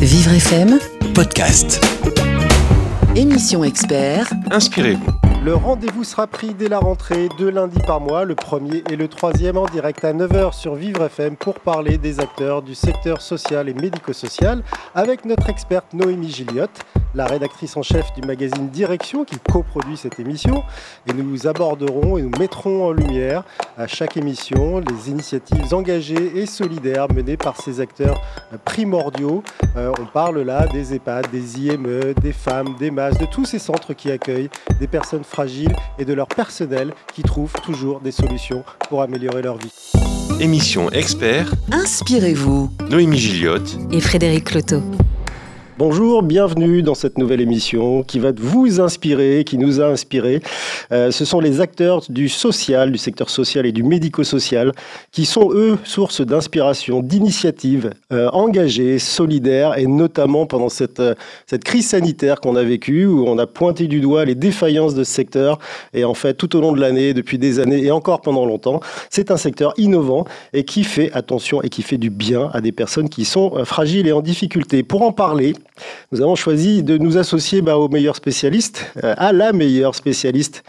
Vivre FM, podcast. émission expert, Inspirez-vous. Le rendez-vous sera pris dès la rentrée, deux lundis par mois, le premier et le troisième en direct à 9h sur Vivre FM pour parler des acteurs du secteur social et médico-social avec notre experte Noémie Gilliotte, la rédactrice en chef du magazine Direction qui coproduit cette émission. Et nous aborderons et nous mettrons en lumière à chaque émission les initiatives engagées et solidaires menées par ces acteurs primordiaux. Euh, on parle là des EHPAD, des IME, des femmes, des MAS, de tous ces centres qui accueillent des personnes fragiles et de leur personnel qui trouvent toujours des solutions pour améliorer leur vie. Émission expert, inspirez-vous. Noémie Gilliotte. Et Frédéric Cloteau. Bonjour, bienvenue dans cette nouvelle émission qui va vous inspirer, qui nous a inspiré. Euh, ce sont les acteurs du social, du secteur social et du médico-social qui sont eux source d'inspiration, d'initiatives euh, engagées, solidaires et notamment pendant cette, euh, cette crise sanitaire qu'on a vécue où on a pointé du doigt les défaillances de ce secteur et en fait tout au long de l'année, depuis des années et encore pendant longtemps, c'est un secteur innovant et qui fait attention et qui fait du bien à des personnes qui sont euh, fragiles et en difficulté. Pour en parler, nous avons choisi de nous associer bah, au meilleur spécialiste, euh, à la meilleure spécialiste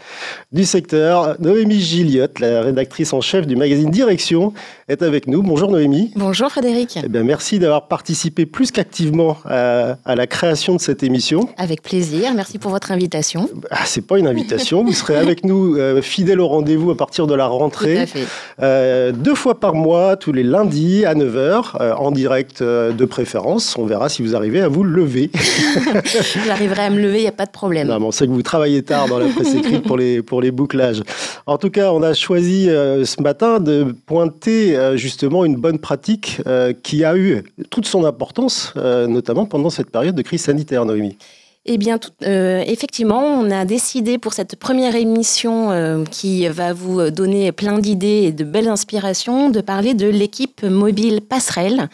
du secteur. Noémie Gilliotte, la rédactrice en chef du magazine Direction, est avec nous. Bonjour Noémie. Bonjour Frédéric. Eh bien, merci d'avoir participé plus qu'activement à, à, la création de cette émission. Avec plaisir, merci pour votre invitation. Ah, c'est pas une invitation, vous serez avec nous euh, fidèle au rendez-vous à partir de la rentrée. Tout à fait. Euh, deux fois par mois, tous les lundis à 9h, euh, en direct euh, de préférence. On verra si vous arrivez à vous lever. J'arriverai à me lever, il n'y a pas de problème. Non, mais on sait que vous travaillez tard dans la presse écrite pour les, pour les bouclages. En tout cas, on a choisi euh, ce matin de pointer euh, justement une bonne pratique euh, qui a eu toute son importance, notamment pendant cette période de crise sanitaire, Noémie. Eh bien, tout- euh, effectivement, on a décidé pour cette première émission euh, qui va vous donner plein d'idées et de belles inspirations de parler de l'équipe mobile Passerelle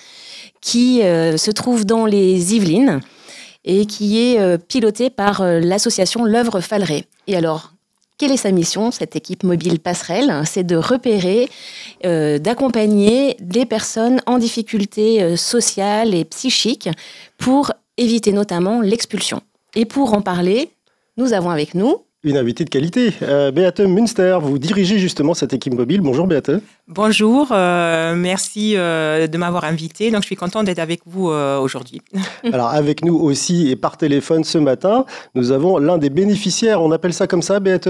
qui euh, se trouve dans les Yvelines et qui est euh, pilotée par euh, l'association L'œuvre Falleret. Et alors, quelle est sa mission, cette équipe mobile Passerelle? C'est de repérer, d'accompagner des personnes en difficulté sociale et psychique pour éviter notamment l'expulsion. Et pour en parler, nous avons avec nous Une invitée de qualité, euh, Beate Münster. Vous dirigez justement cette équipe mobile. Bonjour Beate. Bonjour, euh, merci euh, de m'avoir invité. Donc, je suis contente d'être avec vous euh, aujourd'hui. Alors avec nous aussi et par téléphone ce matin, nous avons l'un des bénéficiaires. On appelle ça comme ça, Beate?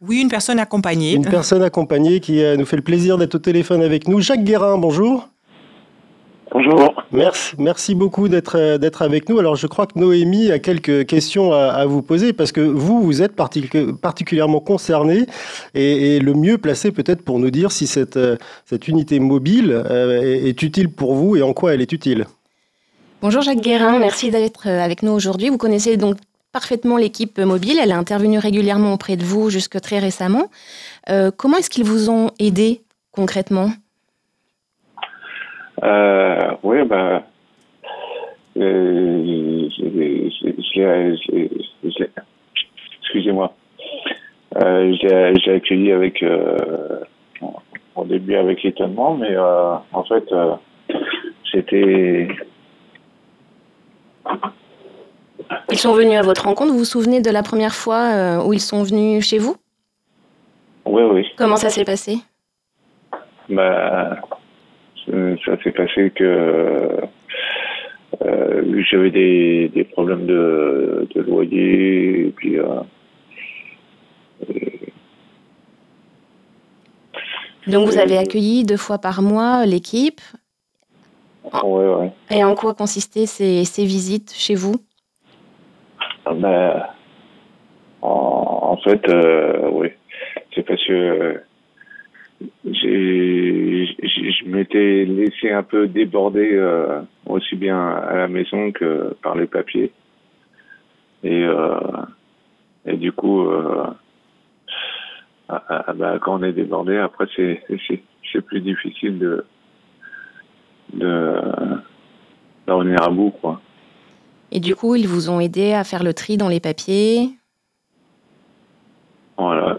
Oui, une personne accompagnée. Une personne accompagnée qui nous fait le plaisir d'être au téléphone avec nous. Jacques Guérin, bonjour. Bonjour. Merci, merci beaucoup d'être euh, d'être avec nous. Alors, je crois que Noémie a quelques questions à, à vous poser parce que vous, vous êtes particu- particulièrement concerné et, et le mieux placé peut-être pour nous dire si cette, euh, cette unité mobile euh, est, est utile pour vous et en quoi elle est utile. Bonjour Jacques Guérin, merci d'être avec nous aujourd'hui. Vous connaissez donc parfaitement l'équipe mobile, elle est intervenue régulièrement auprès de vous jusque très récemment. Euh, comment est-ce qu'ils vous ont aidé concrètement? Euh, oui, ben, euh, excusez-moi, euh, j'ai accueilli avec, euh, au début avec étonnement, mais en fait, c'était, Ils sont venus à votre rencontre, vous vous souvenez de la première fois où ils sont venus chez vous? Oui, oui, Comment ça s'est passé? Ben, ça ça s'est passé que euh, j'avais des, des problèmes de, de loyer, et puis euh, Donc vous avez accueilli deux fois par mois l'équipe. ouais, ouais. Et en quoi consistaient ces, ces visites chez vous? Ben, en, en fait, euh, oui. C'est parce que euh, j'ai, je m'étais laissé un peu déborder euh, aussi bien à la maison que par les papiers. Et, euh, et du coup, euh, ah, ah, ben, quand on est débordé, après, c'est, c'est, c'est plus difficile de, de, d'en venir à bout, quoi. Et du coup, ils vous ont aidé à faire le tri dans les papiers? Voilà,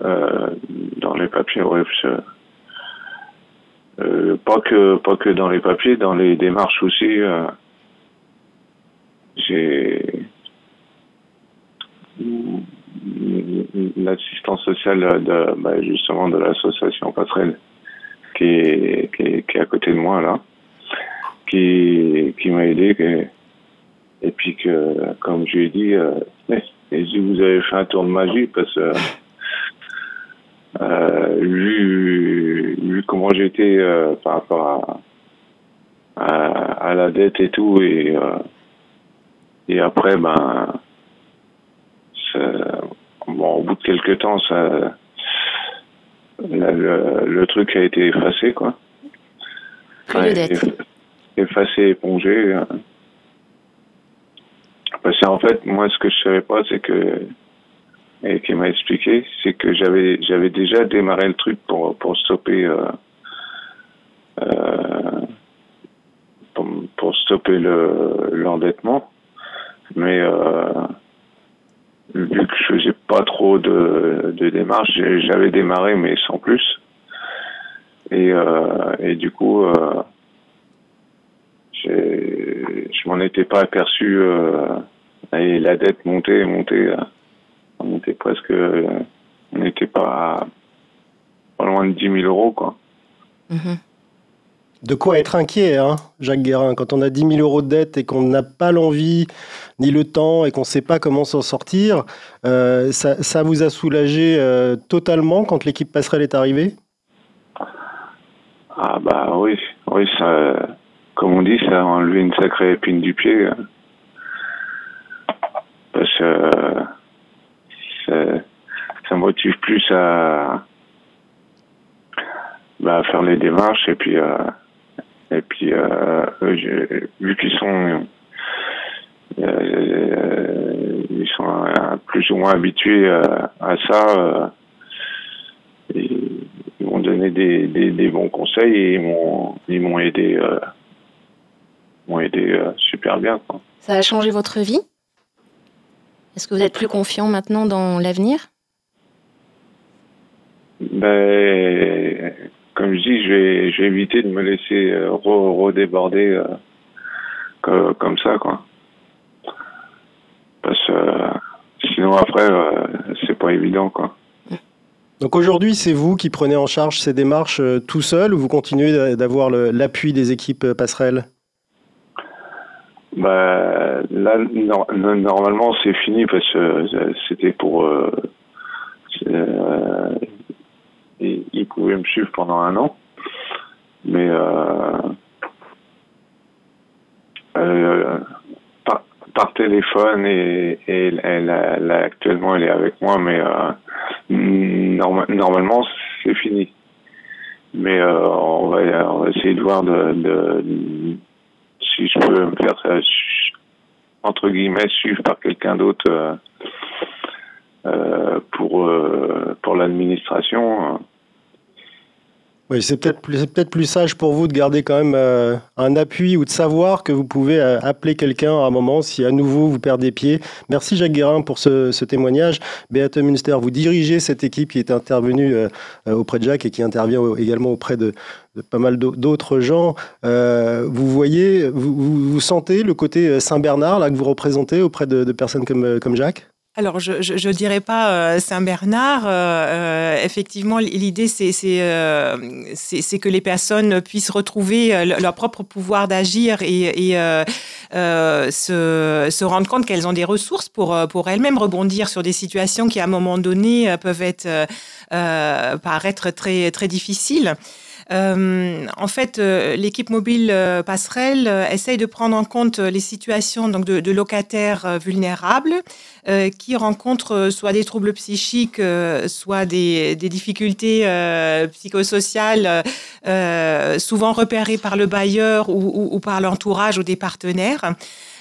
dans les papiers, ouais, je, euh, pas que pas que dans les papiers, dans les démarches aussi. euh, j'ai l'assistance sociale de bah, justement de l'association Passerelle qui est, qui est, qui, est, à côté de moi là, qui, qui m'a aidé. et puis que, comme je lui ai dit, euh, et si vous avez fait un tour de magie parce que vu, vu comment j'étais euh, par rapport à, à, à, la dette et tout et euh, et après ben bon au bout de quelques temps ça le, le, truc a été effacé quoi. Ouais, effacé épongé parce qu'en fait moi ce que je savais pas c'est que et qui m'a expliqué, c'est que j'avais j'avais déjà démarré le truc pour pour stopper euh, euh, pour, stopper le l'endettement, mais euh, vu que je faisais pas trop de, de démarches, j'avais démarré mais sans plus, et euh, et du coup je m'en étais pas aperçu et la dette montait et montait on était presque, on n'était pas, pas loin de 10 000 euros, quoi. Mhm. De quoi être inquiet, hein, Jacques Guérin, quand on a 10 000 euros de dette et qu'on n'a pas l'envie ni le temps et qu'on ne sait pas comment s'en sortir, euh, ça, ça, vous a soulagé euh, totalement quand l'équipe passerelle est arrivée? Ah bah oui, oui, ça, comme on dit, ça a enlevé une sacrée épine du pied. Parce que ça, motive plus à, bah, faire les démarches et puis euh, et puis euh, vu qu'ils sont euh, ils sont plus ou moins habitués à ça ils m'ont donné des, des, bons conseils et ils m'ont ils m'ont aidé m'ont aidé super bien ça a changé votre vie? Est-ce que vous êtes plus confiant maintenant dans l'avenir? Ben, Comme je dis, je vais, je vais éviter de me laisser euh, redéborder euh, comme ça. Quoi. Parce que euh, sinon, après, euh, c'est pas évident. Quoi. Donc aujourd'hui, c'est vous qui prenez en charge ces démarches euh, tout seul ou vous continuez d'avoir l'appui des équipes passerelles? Là, normalement, c'est fini parce que euh, c'était pour. Euh, euh, ils pouvaient me suivre pendant un an. Mais. Euh, euh, par, par, téléphone et, elle, elle, actuellement elle est avec moi mais norma normalement c'est fini mais on va on va essayer de voir de, de si je peux me faire entre guillemets suivre par quelqu'un d'autre euh, euh, pour pour l'administration oui, c'est peut-être plus, peut plus sage pour vous de garder quand même euh, un appui ou de savoir que vous pouvez euh, appeler quelqu'un à un moment si à nouveau vous perdez pied. Merci Jacques Guérin pour ce, ce, témoignage. Beate Münster, vous dirigez cette équipe qui est intervenue euh, auprès de Jacques et qui intervient également auprès de, pas mal d'autres gens. vous voyez, vous, vous, sentez le côté Saint-Bernard là que vous représentez auprès de, de personnes comme, comme Jacques? Alors, je ne dirais pas euh, Saint-Bernard. Euh, euh, effectivement, l'idée, c'est que les personnes puissent retrouver leur propre pouvoir d'agir et, se, se, rendre compte qu'elles ont des ressources pour, pour elles-mêmes rebondir sur des situations qui, à un moment donné, peuvent être, paraître très, très difficiles. Euh, en fait, euh, l'équipe mobile euh, passerelle essaye de prendre en compte les situations donc, de, locataires vulnérables qui rencontrent soit des troubles psychiques, soit des, difficultés psychosociales, souvent repérées par le bailleur ou par l'entourage ou des partenaires.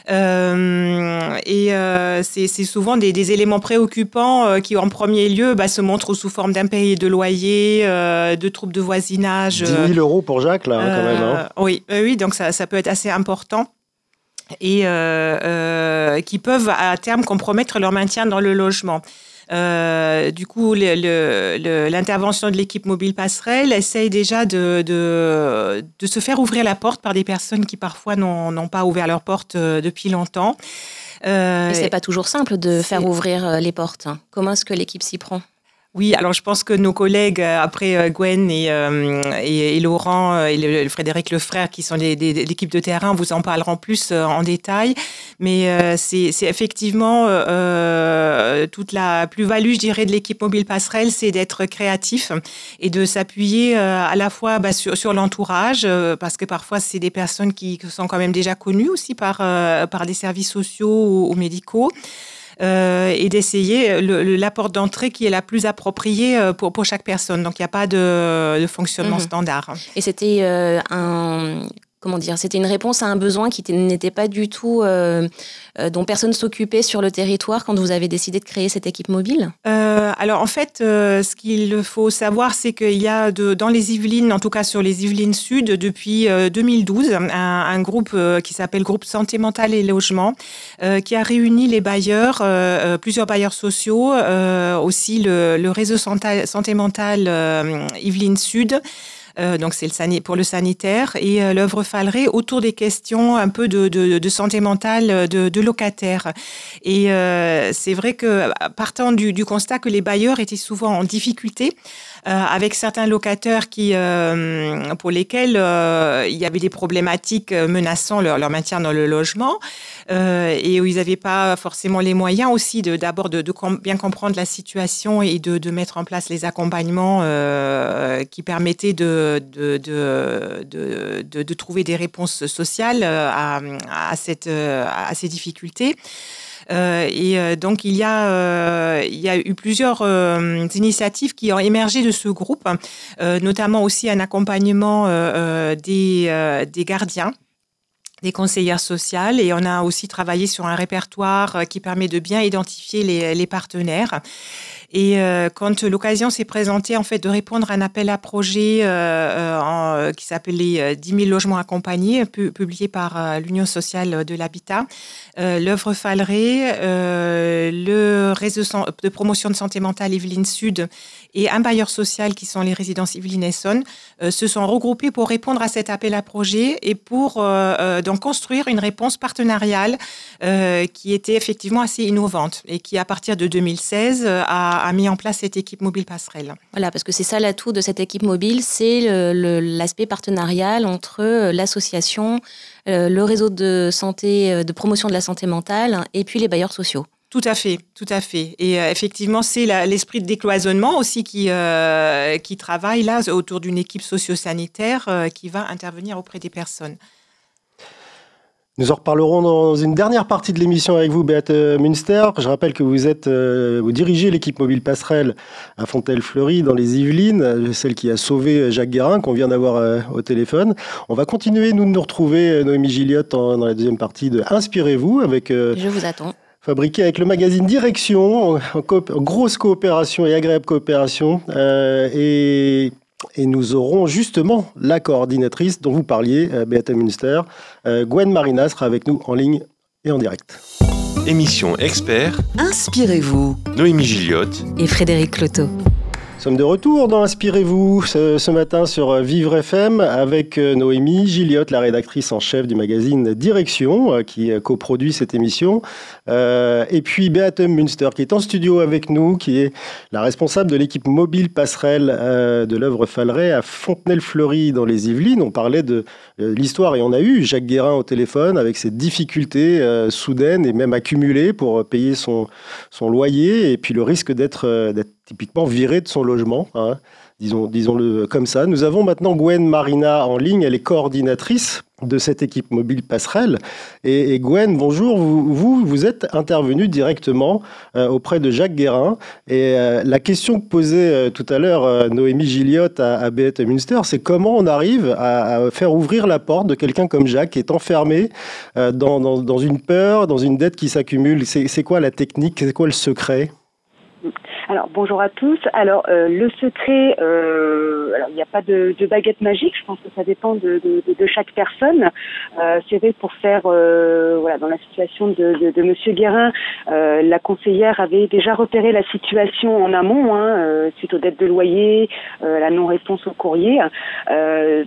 Euh, et euh, c'est souvent des, des, éléments préoccupants euh, qui, en premier lieu, bah, se montrent sous forme d'impayés de loyer, de troubles de voisinage. 10 000 euros pour Jacques, là, hein, quand même. Hein. Oui, oui, donc ça, ça peut être assez important et qui peuvent à terme compromettre leur maintien dans le logement. Du coup, l'intervention de l'équipe mobile passerelle essaye déjà de, de, de, se faire ouvrir la porte par des personnes qui parfois n'ont pas ouvert leur porte depuis longtemps. Euh, et c'est pas toujours simple de faire ouvrir les portes. Comment est-ce que l'équipe s'y prend? Oui, alors je pense que nos collègues, euh, après euh, Gwen et, euh, et, Laurent et le, Frédéric Lefrère, qui sont l'équipe de terrain, vous en parleront plus en détail. Mais c'est effectivement toute la plus-value, je dirais, de l'équipe mobile passerelle, c'est d'être créatif et de s'appuyer à la fois bah, sur, sur l'entourage, parce que parfois c'est des personnes qui sont quand même déjà connues aussi par, par des services sociaux ou médicaux. Euh, et d'essayer la porte d'entrée qui est la plus appropriée euh, pour, pour chaque personne. Donc, il n'y a pas de, fonctionnement mhm. standard. Et c'était euh, un comment dire, c'était une réponse à un besoin qui n'était pas du tout, euh, euh, dont personne s'occupait sur le territoire quand vous avez décidé de créer cette équipe mobile? Euh, Alors en fait, ce qu'il faut savoir, c'est qu'il y a dans les Yvelines, en tout cas sur les Yvelines Sud, depuis 2012, un, groupe qui s'appelle Groupe Santé Mentale et Logement, qui a réuni les bailleurs, plusieurs bailleurs sociaux, aussi le, le réseau santé, santé mentale Yvelines Sud. Euh, donc c'est le pour le sanitaire, et euh, l'œuvre Falleray autour des questions un peu de, santé mentale euh, de, locataires. Et c'est vrai que partant du, constat que les bailleurs étaient souvent en difficulté, avec certains locataires qui, euh, pour lesquels euh, il y avait des problématiques menaçant leur, leur maintien dans le logement et où ils n'avaient pas forcément les moyens aussi d'abord de, de, bien comprendre la situation et de, de mettre en place les accompagnements qui permettaient de, de, de, trouver des réponses sociales à, à, cette, à ces difficultés. Euh, et euh, donc, il y, a, euh, il y a eu plusieurs initiatives qui ont émergé de ce groupe, notamment aussi un accompagnement des, des gardiens des conseillères sociales et on a aussi travaillé sur un répertoire qui permet de bien identifier les, les partenaires. Et euh, quand l'occasion s'est présentée, en fait, de répondre à un appel à projet euh, euh, qui s'appelait 10 000 logements accompagnés, publié par l'Union sociale de l'habitat, l'œuvre Falleray, le réseau de promotion de santé mentale Yvelines Sud et un bailleur social qui sont les résidences Yvelines Essonne se sont regroupés pour répondre à cet appel à projet et pour donc construire une réponse partenariale qui était effectivement assez innovante et qui, à partir de 2016, a a, mis en place cette équipe mobile passerelle. Voilà, parce que c'est ça l'atout de cette équipe mobile, c'est l'aspect partenarial entre euh, l'association, euh, le réseau de santé, euh, de promotion de la santé mentale et puis les bailleurs sociaux. Tout à fait, tout à fait. Et effectivement, c'est l'esprit de décloisonnement aussi qui, qui travaille là autour d'une équipe socio-sanitaire qui va intervenir auprès des personnes. Nous en reparlerons dans une dernière partie de l'émission avec vous, Beate Münster. Je rappelle que vous êtes, euh, vous dirigez l'équipe mobile passerelle à Fontaine-Fleury dans les Yvelines, euh, celle qui a sauvé Jacques Guérin qu'on vient d'avoir euh, au téléphone. On va continuer nous de nous retrouver Noémie Gilliot dans la deuxième partie de Inspirez-vous avec. Je vous attends fabriqué avec le magazine Direction, en, grosse coopération et agréable coopération. et et nous aurons justement la coordinatrice dont vous parliez, euh, Beata Münster. Euh, Gwen Marina sera avec nous en ligne et en direct. Émission expert. Inspirez-vous. Noémie Gilliotte et Frédéric Cloteau. Nous sommes de retour dans Inspirez-vous ce, matin sur Vivre FM avec euh, Noémie Gilliotte, la rédactrice en chef du magazine Direction, euh, qui coproduit cette émission. Euh, et puis Beate Münster, qui est en studio avec nous, qui est la responsable de l'équipe mobile passerelle de l'œuvre Falleray à Fontenay-le-Fleury dans les Yvelines. On parlait de l'histoire et on a eu Jacques Guérin au téléphone avec ses difficultés soudaines et même accumulées pour payer son, son loyer et puis le risque d'être typiquement viré de son logement, hein, disons, disons-le comme ça. Nous avons maintenant Gwen Marina en ligne, elle est coordinatrice de cette équipe mobile passerelle. Et, Gwen, bonjour, vous, vous, êtes intervenu directement euh, auprès de Jacques Guérin. Et euh, la question que posait euh, tout à l'heure Noémie Gilliot à, à Beate c'est comment on arrive à, faire ouvrir la porte de quelqu'un comme Jacques qui est enfermé dans, une peur, dans une dette qui s'accumule? C'est quoi la technique? C'est quoi le secret? Alors bonjour à tous. Alors euh, le secret, euh, alors il n'y a pas de, de, baguette magique. Je pense que ça dépend de, de, de chaque personne. Euh, c'est vrai pour faire, euh, voilà, dans la situation de, de, Monsieur Guérin, la conseillère avait déjà repéré la situation en amont, hein, suite aux dettes de loyer, la non-réponse au courrier.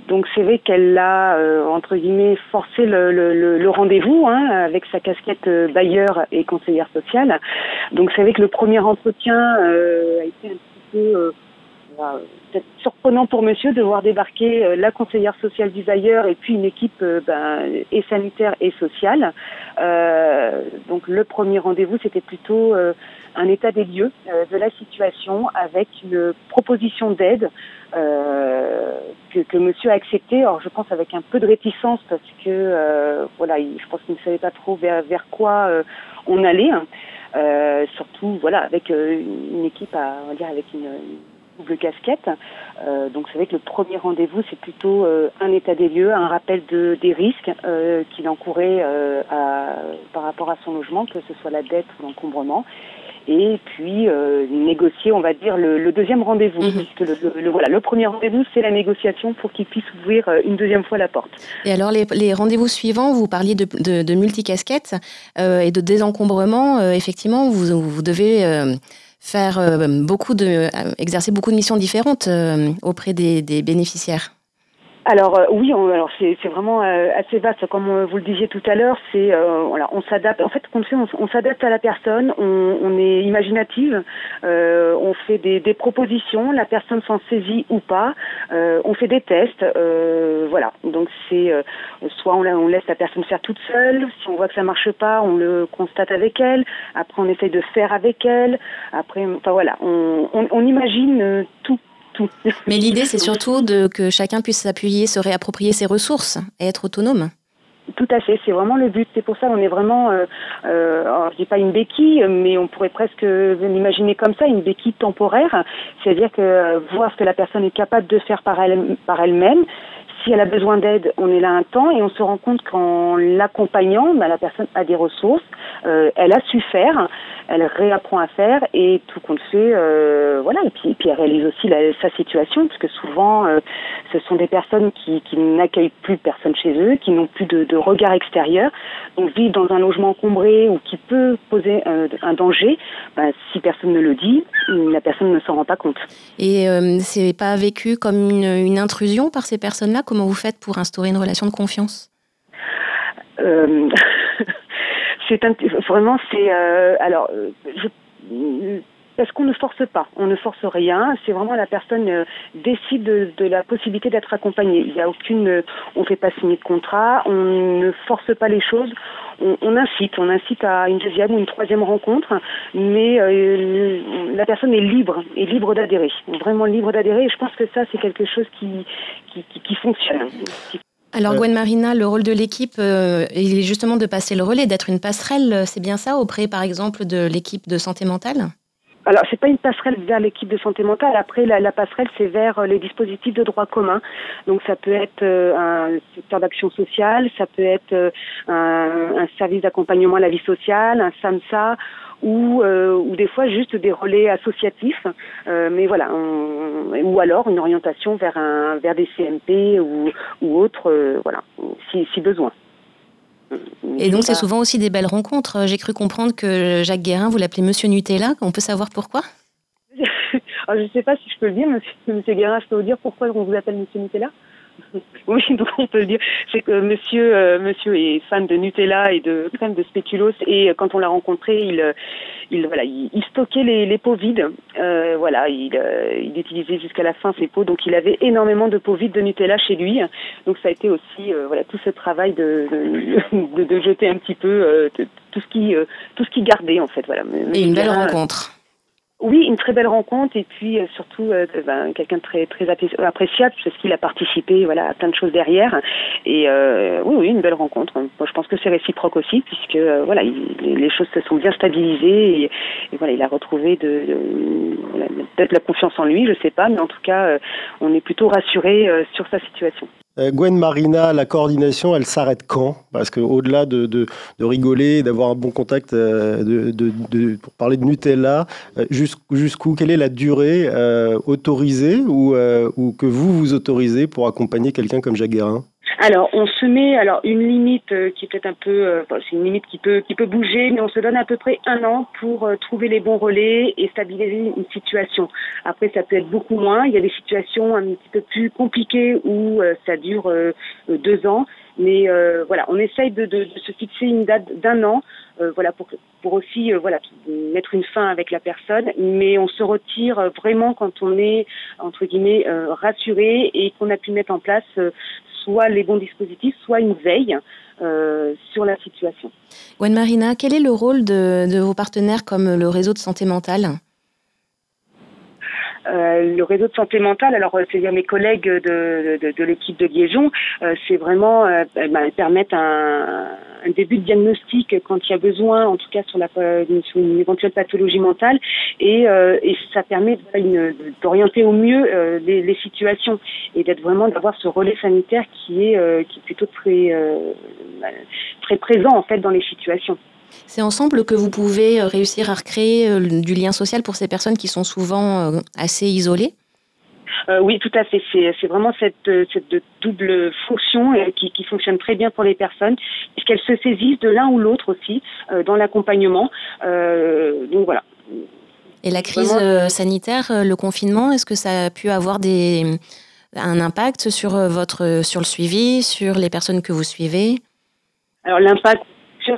donc c'est vrai qu'elle a entre guillemets forcé le, le, le rendez-vous hein, avec sa casquette bailleur et conseillère sociale. Donc c'est vrai que le premier entretien a été un petit peu peut-être surprenant pour monsieur de voir débarquer euh, la conseillère sociale du bailleur et puis une équipe euh, ben, et sanitaire et sociale. Euh, donc le premier rendez-vous, c'était plutôt un état des lieux de la situation avec une proposition d'aide que, que, monsieur a accepté. Alors je pense avec un peu de réticence parce que voilà, je pense qu'il ne savait pas trop vers, vers quoi on allait. Hein. Surtout voilà avec une équipe à on va dire avec une double casquette. Euh, donc c'est vrai que le premier rendez-vous, c'est plutôt euh, un état des lieux, un rappel de, des risques euh, qu'il encourait euh, à, par rapport à son logement, que ce soit la dette ou l'encombrement. Et puis euh, négocier, on va dire, le, le deuxième rendez-vous, Mhm. puisque le, voilà, le premier rendez-vous, c'est la négociation pour qu'il puisse ouvrir euh, une deuxième fois la porte. Et alors, les, les rendez-vous suivants, vous parliez de, de, de multicasquettes euh, et de désencombrement. Euh, effectivement, vous, vous devez faire beaucoup de, exercer beaucoup de missions différentes auprès des, des bénéficiaires. Alors euh, oui, on, alors c'est c'est vraiment euh, assez vaste, comme euh, vous le disiez tout à l'heure. C'est euh, voilà, on s'adapte. En fait, fait, on, on s'adapte à la personne. On, on est imaginative. euh, on fait des, des propositions. La personne s'en saisit ou pas. euh, on fait des tests. voilà. Donc c'est soit on, la- on laisse la personne faire toute seule. Si on voit que ça marche pas, on le constate avec elle. Après, on essaye de faire avec elle. Après, enfin voilà, on, on, on imagine tout. Tout. Mais l'idée, c'est surtout de, que chacun puisse s'appuyer, se réapproprier ses ressources et être autonome. Tout à fait, c'est vraiment le but. C'est pour ça qu'on est vraiment, euh, euh, alors, je dis pas une béquille, mais on pourrait presque l'imaginer comme ça, une béquille temporaire. C'est-à-dire que euh, voir ce que la personne est capable de faire par elle par elle-même. Si elle a besoin d'aide, on est là un temps et on se rend compte qu'en l'accompagnant, bah, la personne a des ressources, euh, elle a su faire, elle réapprend à faire et tout compte fait, euh, voilà. Et puis, elle réalise aussi sa situation, parce que souvent, euh, ce sont des personnes qui, n'accueillent plus personne chez eux, qui n'ont plus de, regard extérieur, donc vivent dans un logement encombré ou qui peut poser un, danger. bah, si personne ne le dit, la personne ne s'en rend pas compte. Et c'est pas vécu comme une intrusion par ces personnes-là Comment vous faites pour instaurer une relation de confiance? Euh, vraiment c'est euh, alors euh, parce qu'on ne force pas, on ne force rien. C'est vraiment la personne euh, décide de, de la possibilité d'être accompagnée. Il n'y a aucune, euh, on fait pas signer de contrat, on ne force pas les choses. On, on incite, on incite à une deuxième ou une troisième rencontre, mais euh, la personne est libre, est libre d'adhérer, vraiment libre d'adhérer. Et je pense que ça c'est quelque chose qui qui, qui, qui fonctionne, qui Alors. Gwen Marina, le rôle de l'équipe, euh, il est justement de passer le relais, d'être une passerelle, c'est bien ça, auprès, par exemple, de l'équipe de santé mentale? Alors, c'est pas une passerelle vers l'équipe de santé mentale. Après, la, la passerelle, c'est vers euh, les dispositifs de droit commun. Donc, ça peut être euh, un secteur d'action sociale, ça peut être euh, un, un service d'accompagnement à la vie sociale, un SAMSA, ou, euh, ou des fois juste des relais associatifs. Euh, mais voilà, on- ou alors une orientation vers un vers des CMP ou, ou autres, euh, voilà, si, si besoin. Et donc, c'est souvent aussi des belles rencontres. J'ai cru comprendre que Jacques Guérin, vous l'appelez Monsieur Nutella. On peut savoir pourquoi? Alors, je ne sais pas si je peux le dire, monsieur, monsieur Guérin, je peux vous dire pourquoi on vous appelle monsieur Nutella? Oui, donc on peut le dire. C'est que monsieur, euh, monsieur est fan de Nutella et de crème de spéculoos et euh, quand on l'a rencontré, il, euh, il, voilà, il, il stockait les, les pots vides. Euh, voilà, il, il utilisait jusqu'à la fin ses pots, donc il avait énormément de pots vides de Nutella chez lui. Donc ça a été aussi, voilà, tout ce travail de, de, de, de jeter un petit peu tout ce qui, tout ce qui gardait en fait. Voilà. Et une belle rencontre. Oui, une très belle rencontre et puis euh, surtout euh, ben, quelqu'un de très très appé- appréciable parce qu'il a participé voilà à plein de choses derrière et euh, oui oui une belle rencontre. Moi je pense que c'est réciproque aussi puisque euh, voilà il- les, choses se sont bien stabilisées et, voilà il a retrouvé de, peut-être la confiance en lui je sais pas mais en tout cas euh, on est plutôt rassuré euh, sur sa situation. Euh, Gwen Marina, la coordination, elle s'arrête quand? Parce qu'au-delà de, de, rigoler, d'avoir un bon contact, euh, de, de, pour parler de Nutella, euh, jusqu- jusqu'où? Quelle est la durée euh, autorisée ou, ou que vous vous autorisez pour accompagner quelqu'un comme Jacques alors, on se met alors une limite euh, qui est peut-être un peu, euh, c'est une limite qui peut qui peut bouger, mais on se donne à peu près un an pour euh, trouver les bons relais et stabiliser une situation. Après, ça peut être beaucoup moins. Il y a des situations un petit peu plus compliquées où ça dure deux ans, mais voilà, on essaye de, de, de, se fixer une date d'un an, voilà pour pour aussi voilà mettre une fin avec la personne, mais on se retire vraiment quand on est entre guillemets rassuré et qu'on a pu mettre en place soit les bons dispositifs, soit une veille euh, sur la situation. Gwen Marina, quel est le rôle de, vos partenaires comme le réseau de santé mentale? Euh, le réseau de santé mentale, alors c'est via mes collègues de, de, l'équipe de liaison, euh, c'est vraiment euh, bah, permettre un, un, début de diagnostic quand il y a besoin, en tout cas sur, la, sur une éventuelle pathologie mentale, et, et ça permet d'orienter au mieux les, les, situations et d'être vraiment d'avoir ce relais sanitaire qui est qui est plutôt très très présent en fait dans les situations. C'est ensemble que vous pouvez euh, réussir à recréer euh, du lien social pour ces personnes qui sont souvent euh, assez isolées oui, tout à fait. C'est vraiment cette, double fonction qui, fonctionne très bien pour les personnes, puisqu'elles se saisissent de l'un ou l'autre aussi dans l'accompagnement. donc voilà. Et la crise sanitaire, le confinement, est-ce que ça a pu avoir des, un impact sur, votre, sur le suivi, sur les personnes que vous suivez? Alors l'impact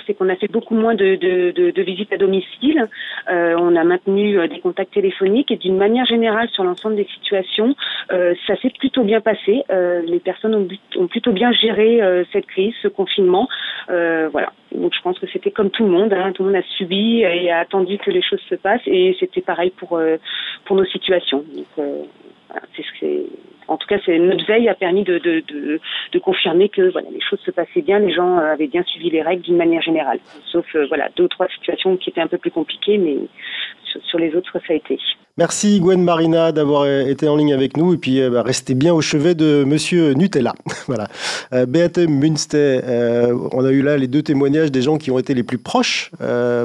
c'est qu'on a fait beaucoup moins de, visites à domicile. Euh, on a maintenu euh, des contacts téléphoniques et d'une manière générale sur l'ensemble des situations, euh, ça s'est plutôt bien passé. les personnes ont, plutôt bien géré cette crise, ce confinement. voilà. Donc je pense que c'était comme tout le monde. Hein. Tout le monde a subi et a attendu que les choses se passent et c'était pareil pour nos situations. Donc en tout cas, notre veille a permis de, confirmer que voilà, les choses se passaient bien, les gens euh, avaient bien suivi les règles d'une manière générale. Sauf euh, voilà, deux ou trois situations qui étaient un peu plus compliquées, mais sur les autres, été. Merci Gwen Marina d'avoir été en ligne avec nous et puis euh, bah, restez bien au chevet de Monsieur Nutella. voilà. Euh, Beate Münster, euh, on a eu là les deux témoignages des gens qui ont été les plus proches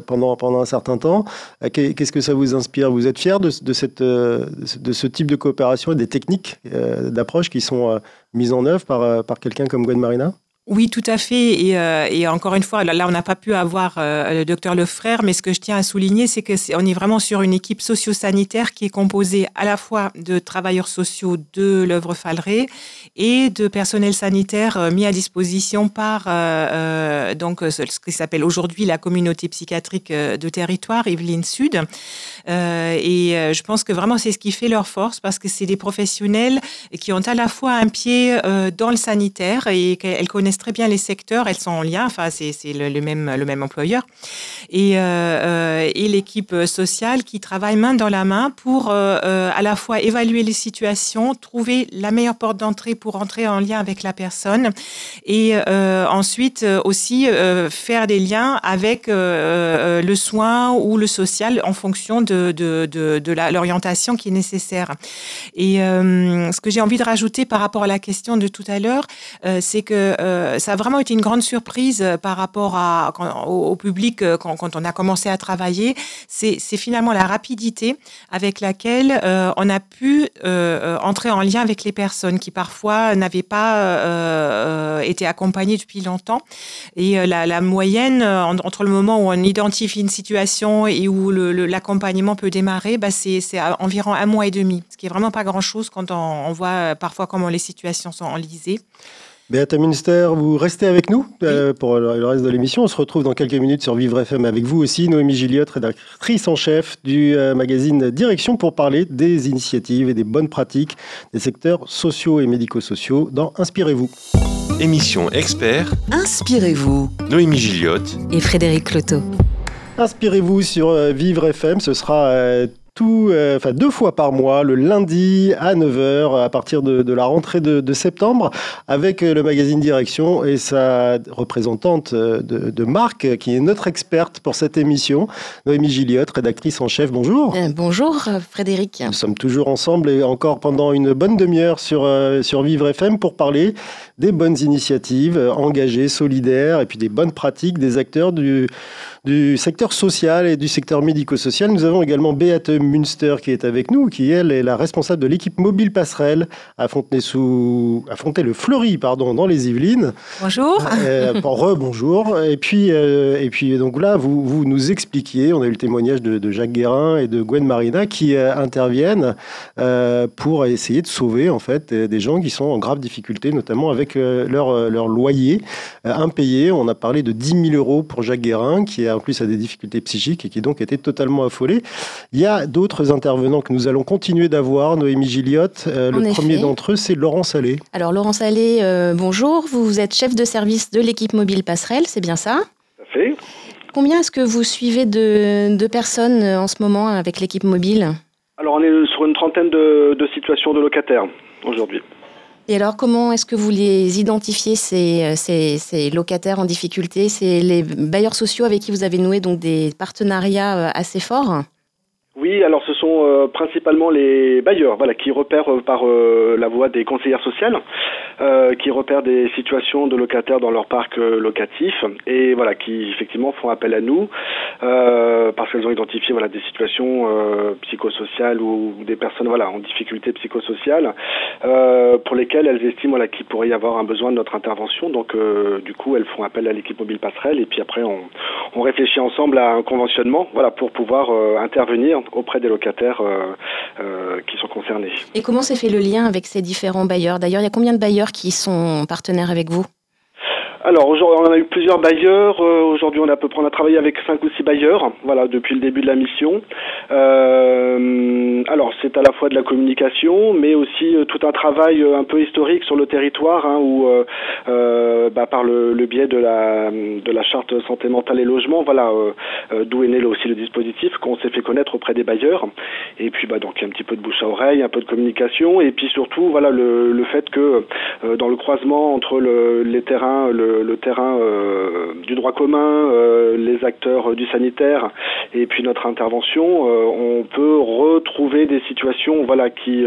pendant, pendant un certain temps. Qu'est-ce que ça vous inspire? Vous êtes fier de, de, cette, de ce type de coopération et des techniques d'approche qui sont mises en œuvre par, par quelqu'un comme Gwen Marina? Oui, tout à fait. Et, euh, encore une fois, là, on n'a pas pu avoir euh, le docteur Lefrère, mais ce que je tiens à souligner, c'est que est, on est vraiment sur une équipe socio-sanitaire qui est composée à la fois de travailleurs sociaux de l'œuvre Falleret et de personnel sanitaire euh, mis à disposition par donc ce qui s'appelle aujourd'hui la communauté psychiatrique de territoire, Yveline Sud. et je pense que vraiment c'est ce qui fait leur force parce que c'est des professionnels qui ont à la fois un pied dans le sanitaire et qu'elles connaissent très bien les secteurs, elles sont en lien, enfin c'est le, même, le même employeur, et, euh, euh, et l'équipe sociale qui travaille main dans la main pour euh, à la fois évaluer les situations, trouver la meilleure porte d'entrée pour entrer en lien avec la personne, et ensuite aussi faire des liens avec le soin ou le social en fonction de, de, de, de l'orientation qui est nécessaire. Et ce que j'ai envie de rajouter par rapport à la question de tout à l'heure, c'est que ça a vraiment été une grande surprise euh, par rapport au, public euh, quand, on a commencé à travailler. C'est finalement la rapidité avec laquelle on a pu entrer en lien avec les personnes qui parfois n'avaient pas été accompagnées depuis longtemps. Et la, moyenne entre le moment où on identifie une situation et où l'accompagnement peut démarrer, bah c'est environ un mois et demi, ce qui est vraiment pas grand-chose quand on voit parfois comment les situations sont enlisées. Béata Münster, vous restez avec nous euh, pour le reste de l'émission. On se retrouve dans quelques minutes sur Vivre FM avec vous aussi, Noémie Gilliotte, rédactrice en chef du euh, magazine Direction, pour parler des initiatives et des bonnes pratiques des secteurs sociaux et médico-sociaux dans Inspirez-vous. Émission expert. Inspirez-vous. Noémie Gilliotte et Frédéric Cloteau. Inspirez-vous sur euh, Vivre FM, ce sera euh, enfin deux fois par mois, le lundi à 9h, à partir de, la rentrée de, septembre, avec euh, le magazine Direction et sa représentante euh, de, de, Marc, qui est notre experte pour cette émission, Noémie Gilliotte, rédactrice en chef. Bonjour. bonjour Frédéric. Nous sommes toujours ensemble et encore pendant une bonne demi-heure sur, sur Vivre FM pour parler des bonnes initiatives engagées, solidaires et puis des bonnes pratiques des acteurs du, du secteur social et du secteur médico-social. Nous avons également Béate Münster qui est avec nous, qui elle est la responsable de l'équipe mobile passerelle à Fontenay-sous, à Fontenay-le-Fleury, pardon, dans les Yvelines. Bonjour. Euh, bonjour. Et puis, euh, et puis donc là, vous, vous nous expliquiez, on a eu le témoignage de, Jacques Guérin et de Gwen Marina qui euh, interviennent pour essayer de sauver en fait des gens qui sont en grave difficulté, notamment avec leur, leur loyer impayé. On a parlé de 10 000 euros pour Jacques Guérin, qui en plus a des difficultés psychiques et qui donc était totalement affolé. Il y a d'autres intervenants que nous allons continuer d'avoir. Noémie Gilliotte, le premier d'entre eux, c'est Laurent Salé. Alors Laurent Salé, bonjour. Vous êtes chef de service de l'équipe mobile Passerelle, c'est bien ça? Tout fait. Combien est-ce que vous suivez de, personnes euh, en ce moment avec l'équipe mobile? Alors on est sur une trentaine de, situations de locataires aujourd'hui. Et alors comment est-ce que vous les identifiez, ces, euh, locataires en difficulté C'est les bailleurs sociaux avec qui vous avez noué donc des partenariats euh, assez forts? Oui, alors ce sont euh, principalement les bailleurs, voilà, qui repèrent euh, par euh, la voie des conseillères sociales, qui repèrent des situations de locataires dans leur parc locatif et voilà, qui effectivement font appel à nous parce qu'elles ont identifié voilà des situations psychosociales ou, des personnes voilà en difficulté psychosociale pour lesquelles elles estiment voilà qu'il pourrait y avoir un besoin de notre intervention. Donc du coup, elles font appel à l'équipe mobile passerelle et puis après on, on réfléchit ensemble à un conventionnement, voilà, pour pouvoir intervenir auprès des locataires euh, euh, qui sont concernés. Et comment s'est fait le lien avec ces différents bailleurs? D'ailleurs, il y a combien de bailleurs qui sont partenaires avec vous? Alors aujourd'hui, on a eu plusieurs bailleurs. Euh, aujourd'hui, on a à peu près on a travaillé avec cinq ou six bailleurs. Voilà, depuis le début de la mission. Euh, alors c'est à la fois de la communication, mais aussi euh, tout un travail un peu historique sur le territoire, hein, où bah, par le, biais de la de la charte santé mentale et logement, voilà, d'où est né aussi le dispositif qu'on s'est fait connaître auprès des bailleurs. Et puis bah donc un petit peu de bouche à oreille, un peu de communication, et puis surtout voilà le, le fait que dans le croisement entre le, les terrains, le le, terrain euh, du droit commun, euh, les acteurs du sanitaire et puis notre intervention, euh, on peut retrouver des situations voilà qui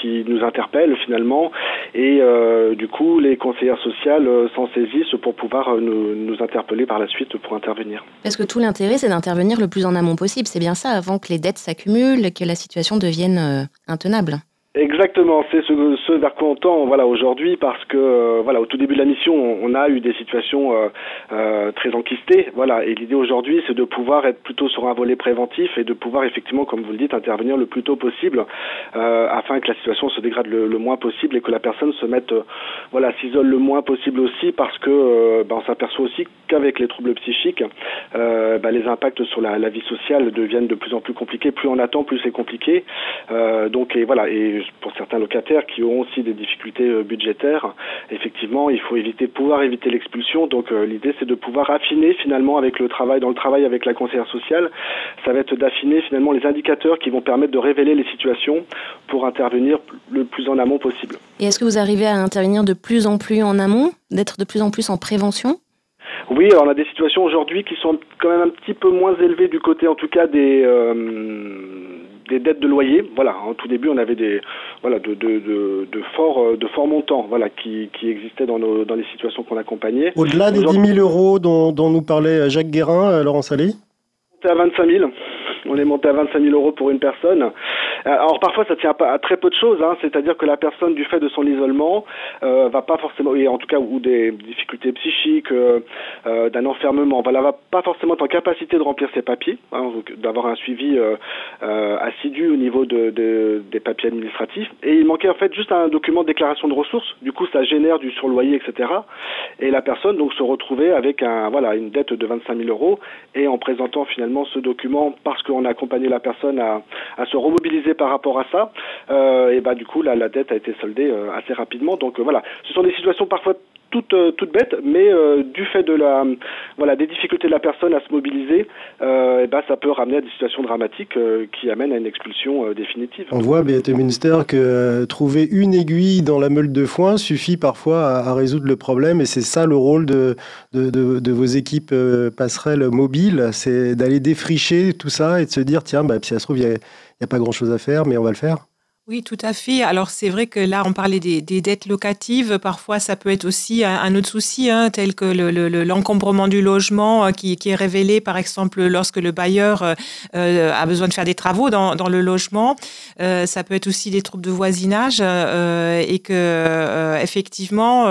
qui nous interpellent finalement et du coup les conseillères sociales s'en saisissent pour pouvoir nous, nous interpeller par la suite pour intervenir. Parce que tout l'intérêt c'est d'intervenir le plus en amont possible, c'est bien ça, avant que les dettes s'accumulent, que la situation devienne intenable. Exactement, c'est ce, vers quoi on tend voilà, aujourd'hui parce que euh, voilà, au tout début de la mission, on, a eu des situations euh, euh, très enquistées. Voilà, et l'idée aujourd'hui, c'est de pouvoir être plutôt sur un volet préventif et de pouvoir effectivement, comme vous le dites, intervenir le plus tôt possible afin que la situation se dégrade le, moins possible et que la personne se mette, voilà, s'isole le moins possible aussi parce que ben, on s'aperçoit aussi qu'avec les troubles psychiques, ben, les impacts sur la, vie sociale deviennent de plus en plus compliqués. Plus on attend, plus c'est compliqué. donc et voilà certains locataires qui ont aussi des difficultés euh, budgétaires, effectivement, il faut éviter, pouvoir éviter l'expulsion. Donc euh, l'idée, c'est de pouvoir affiner finalement avec le travail, dans le travail avec la conseillère sociale, ça va être d'affiner finalement les indicateurs qui vont permettre de révéler les situations pour intervenir le plus en amont possible. Et est-ce que vous arrivez à intervenir de plus en plus en amont, d'être de plus en plus en prévention? Oui, alors on a des situations aujourd'hui qui sont quand même un petit peu moins élevées du côté, en tout cas, des, euh, des dettes de loyer. Voilà, en tout début, on avait des voilà de, de, de, de forts euh, de forts montants voilà qui, qui existaient dans nos dans les situations qu'on accompagnait. Au-delà des 10 000 euros dont, dont nous parlait Jacques Guérin, euh, Laurent Salé? à 25 000. On est monté à 25 000 euros pour une personne. Euh, alors parfois ça tient à très peu de choses, hein, c'est-à-dire que la personne du fait de son isolement euh, va pas forcément, en tout cas ou des difficultés psychiques, euh, euh d'un enfermement, voilà, va pas forcément être en capacité de remplir ses papiers, hein, d'avoir un suivi euh, euh, assidu au niveau de, de, des papiers administratifs. Et il manquait en fait juste un document de déclaration de ressources. Du coup ça génère du surloyer, etc. Et la personne donc se retrouvait avec une dette de 25 000 euros et en présentant finalement ce document parce qu'on a accompagné la personne à, se remobiliser par rapport à ça, euh, et bah du coup la, la dette a été soldée euh, assez rapidement. Donc euh, voilà, ce sont des situations parfois toutes toutes bêtes, mais du fait de la voilà des difficultés de la personne à se mobiliser, et bah, ça peut ramener à des situations dramatiques qui amènent à une expulsion définitive. On voit Beate Münster que trouver une aiguille dans la meule de foin suffit parfois à, à résoudre le problème et c'est ça le rôle de de, de, vos équipes passerelles mobiles, c'est d'aller défricher tout ça et de se dire tiens bah si ça se trouve il y a, pas grand chose à faire mais on va le faire. Oui, tout à fait. Alors c'est vrai que là, on parlait des, dettes locatives. Parfois, ça peut être aussi un, autre souci, hein, tel que l'encombrement du logement euh, qui, est révélé, par exemple, lorsque le bailleur euh, euh, a besoin de faire des travaux dans, le logement. ça peut être aussi des troubles de voisinage et que effectivement,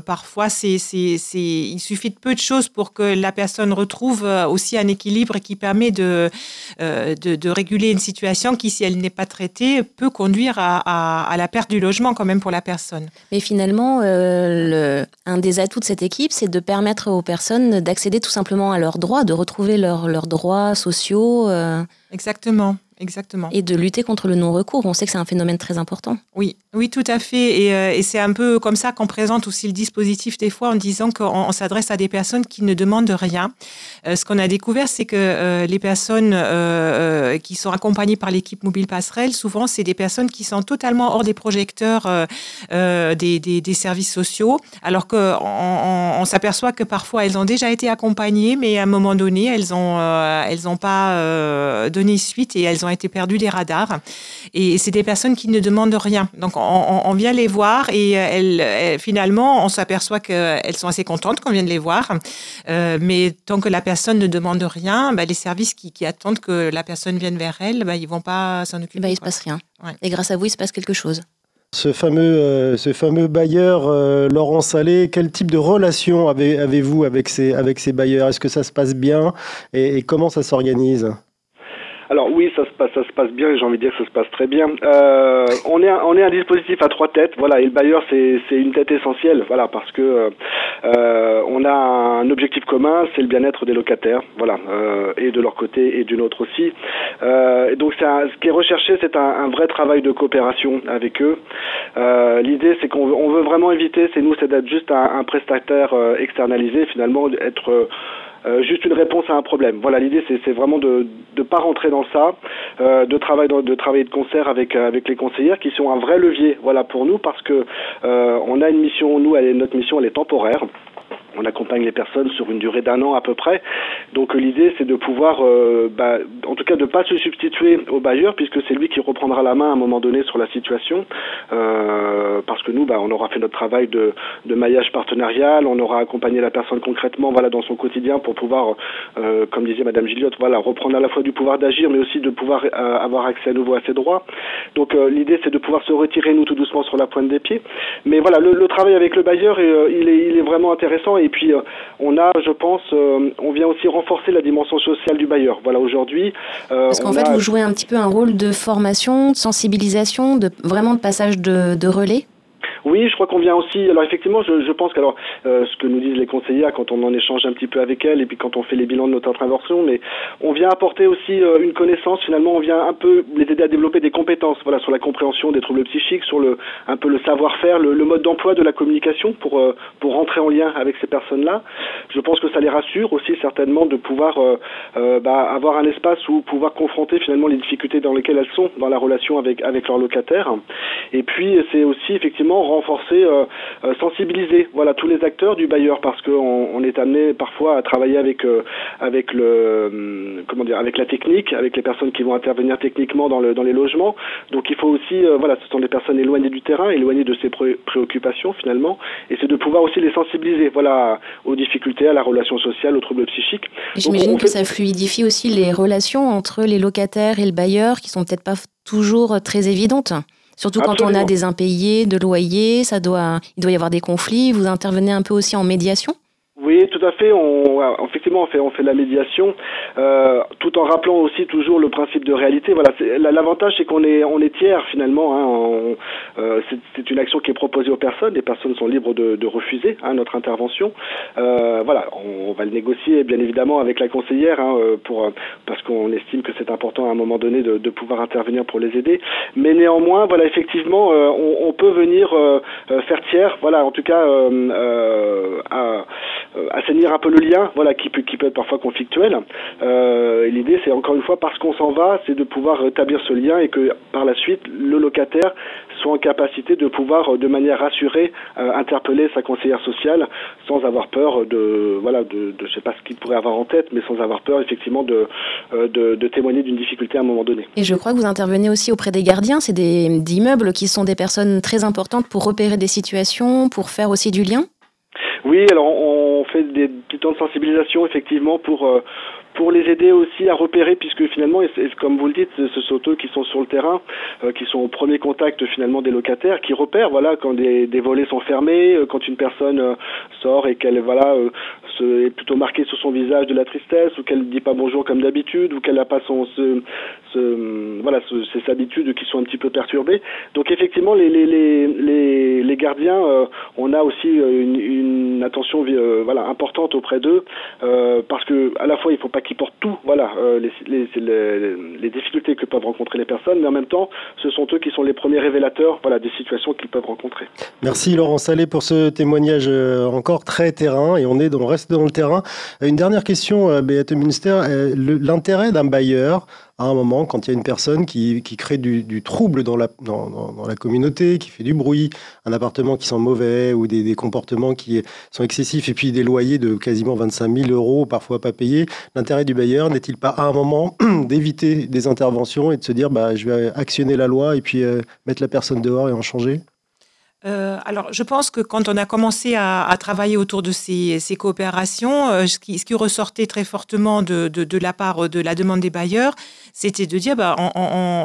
parfois, il suffit de peu de choses pour que la personne retrouve aussi un équilibre qui permet de, de, de réguler une situation qui, si elle n'est pas traitée, peut conduire à, la perte du logement quand même pour la personne. Mais finalement, euh, un des atouts de cette équipe, c'est de permettre aux personnes d'accéder tout simplement à leurs droits, de retrouver leurs droits sociaux. Euh. Exactement. Exactement. Et de lutter contre le non-recours. On sait que c'est un phénomène très important. Oui, oui, tout à fait. Et, euh, c'est un peu comme ça qu'on présente aussi le dispositif des fois en disant qu'on s'adresse à des personnes qui ne demandent rien. Euh, ce qu'on a découvert, c'est que euh, les personnes qui sont accompagnées par l'équipe mobile passerelle, souvent, c'est des personnes qui sont totalement hors des projecteurs des, des, services sociaux, alors qu'on on, s'aperçoit que parfois elles ont déjà été accompagnées, mais à un moment donné, elles n'ont elles ont pas donné suite et elles ont été perdues des radars. Et c'est des personnes qui ne demandent rien. Donc on, vient les voir et elles, finalement, on s'aperçoit qu'elles sont assez contentes qu'on vienne les voir. Euh, mais tant que la personne ne demande rien, bah, les services qui, attendent que la personne vienne vers elles, bah, ils ne vont pas s'en occuper. Bah, il ne se passe rien. Et grâce à vous, il se passe quelque chose. Ce fameux, euh, ce fameux bailleur, euh, Laurent Salé, quel type de relation avez-vous avec ces, avec ces bailleurs? Est-ce que ça se passe bien? Et comment ça s'organise? Alors oui, ça se passe, ça se passe bien. J'ai envie de dire que ça se passe très bien. Euh, on est, un, on est un dispositif à trois têtes. Voilà, et le bailleur c'est, c'est une tête essentielle. Voilà, parce que euh, on a un objectif commun, c'est le bien-être des locataires. Voilà, euh, et de leur côté et d'une autre aussi. Euh, et donc ce qui est recherché, c'est un, un, vrai travail de coopération avec eux. Euh, l'idée, c'est qu'on veut, on veut vraiment éviter, c'est nous, c'est d'être juste un, un prestataire euh, externalisé, finalement, être euh, juste une réponse à un problème. Voilà, l'idée c'est vraiment de ne pas rentrer dans ça, euh, de, travailler, de, travailler de concert avec, euh, avec les conseillères qui sont un vrai levier voilà, pour nous parce que on a une mission, nous, notre mission elle est temporaire. On accompagne les personnes sur une durée d'un an à peu près. Donc euh, l'idée, c'est de pouvoir, euh, bah, en tout cas, de ne pas se substituer au bailleur, puisque c'est lui qui reprendra la main à un moment donné sur la situation, euh, parce que nous, bah, on aura fait notre travail de, maillage partenarial, on aura accompagné la personne concrètement, voilà, dans son quotidien pour pouvoir, comme disait Madame Gilliotte, voilà, reprendre à la fois du pouvoir d'agir, mais aussi de pouvoir avoir accès à nouveau à ses droits. Donc l'idée, c'est de pouvoir se retirer nous tout doucement sur la pointe des pieds. Mais voilà, le, travail avec le bailleur, il est vraiment intéressant et et puis, euh, on a, je pense, euh, on vient aussi renforcer la dimension sociale du bailleur. Voilà, aujourd'hui. Euh, Parce qu'en fait, vous jouez un petit peu un rôle de formation, de sensibilisation, de vraiment de passage de relais oui, je crois qu'on vient aussi. Alors effectivement, je, pense que alors euh, ce que nous disent les conseillères quand on en échange un petit peu avec elles et puis quand on fait les bilans de notre intervention, mais on vient apporter aussi euh, une connaissance. Finalement, on vient un peu les aider à développer des compétences. Voilà, sur la compréhension des troubles psychiques, sur le un peu le savoir-faire, le, le, mode d'emploi de la communication pour euh, pour rentrer en lien avec ces personnes-là. Je pense que ça les rassure aussi certainement de pouvoir bah, avoir un espace où pouvoir confronter finalement les difficultés dans lesquelles elles sont dans la relation avec avec leurs locataires. Et puis c'est aussi effectivement renforcer, euh, euh, sensibiliser voilà tous les acteurs du bailleur parce qu'on on est amené parfois à travailler avec euh, avec le comment dire avec la technique, avec les personnes qui vont intervenir techniquement dans le dans les logements. Donc il faut aussi voilà ce sont des personnes éloignées du terrain, éloignées de ses préoccupations finalement, et c'est de pouvoir aussi les sensibiliser voilà aux difficultés, à la relation sociale, aux troubles psychiques. J'imagine que ça fluidifie aussi les relations entre les locataires et le bailleur qui sont peut-être pas toujours très évidentes. Surtout quand on a des impayés de loyers, ça doit, il doit y avoir des conflits. Vous intervenez un peu aussi en médiation? Oui, tout à fait. On, effectivement, on fait, on fait de la médiation, euh, tout en rappelant aussi toujours le principe de réalité. Voilà, l'avantage, c'est qu'on est, on est tiers finalement. Hein, euh, c'est une action qui est proposée aux personnes. Les personnes sont libres de, de refuser hein, notre intervention. Euh, voilà, on, va le négocier bien évidemment avec la conseillère hein, pour parce qu'on estime que c'est important à un moment donné de, de, pouvoir intervenir pour les aider. Mais néanmoins, voilà, effectivement, on, on, peut venir faire tiers. Voilà, en tout cas, à assainir un peu le lien, voilà, qui peut, qui peut être parfois conflictuel. et l'idée, c'est encore une fois, parce qu'on s'en va, c'est de pouvoir rétablir ce lien et que par la suite, le locataire soit en capacité de pouvoir, de manière rassurée, interpeller sa conseillère sociale sans avoir peur de, voilà, de, de je sais pas ce qu'il pourrait avoir en tête, mais sans avoir peur effectivement de, de, de témoigner d'une difficulté à un moment donné. Et je crois que vous intervenez aussi auprès des gardiens, c'est des immeubles qui sont des personnes très importantes pour repérer des situations, pour faire aussi du lien Oui, alors on fait des petits temps de sensibilisation effectivement pour euh, pour les aider aussi à repérer, puisque finalement, comme vous le dites, ce sont eux qui sont sur le terrain, euh, qui sont au premier contact finalement des locataires, qui repèrent, voilà, quand des, volets sont fermés, euh, quand une personne euh, sort et qu'elle, voilà, est plutôt marquée sur son visage de la tristesse, ou qu'elle ne dit pas bonjour comme d'habitude, ou qu'elle n'a pas son, ce, ce, voilà, ces habitudes qui sont un petit peu perturbées. Donc effectivement, les, les, les, les, gardiens, on a aussi une, une attention, voilà, importante auprès d'eux, parce que à la fois il faut pas qui portent tout, voilà, euh, les, difficultés que peuvent rencontrer les personnes, mais en même temps, ce sont eux qui sont les premiers révélateurs, voilà, des situations qu'ils peuvent rencontrer. Merci Laurent Salé pour ce témoignage euh, encore très terrain, et on est dans, reste dans le terrain. Une dernière question, euh, Béate Münster, l'intérêt d'un bailleur à un moment, quand il y a une personne qui, crée du, trouble dans la, communauté, qui fait du bruit, un appartement qui sent mauvais ou des, des, comportements qui sont excessifs, et puis des loyers de quasiment 25 000 euros, parfois pas payés, l'intérêt du bailleur n'est-il pas à un moment d'éviter des interventions et de se dire bah, je vais actionner la loi et puis euh, mettre la personne dehors et en changer? Euh, alors, je pense que quand on a commencé à, travailler autour de ces, coopérations, euh, ce, qui, ressortait très fortement de, la part de la demande des bailleurs, c'était de dire, bah,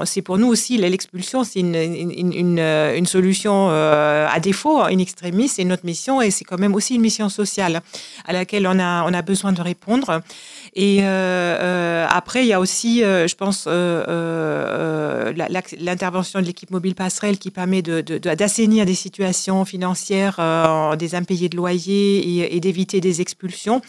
c'est pour nous aussi l'expulsion, c'est une, une, solution euh, à défaut, in extremis, c'est notre mission et c'est quand même aussi une mission sociale à laquelle on a, besoin de répondre. Et euh, euh, après, il y a aussi, euh, je pense, l'intervention de l'équipe mobile passerelle qui permet d'assainir de, des situations financières, des impayés de loyer et, et d'éviter des expulsions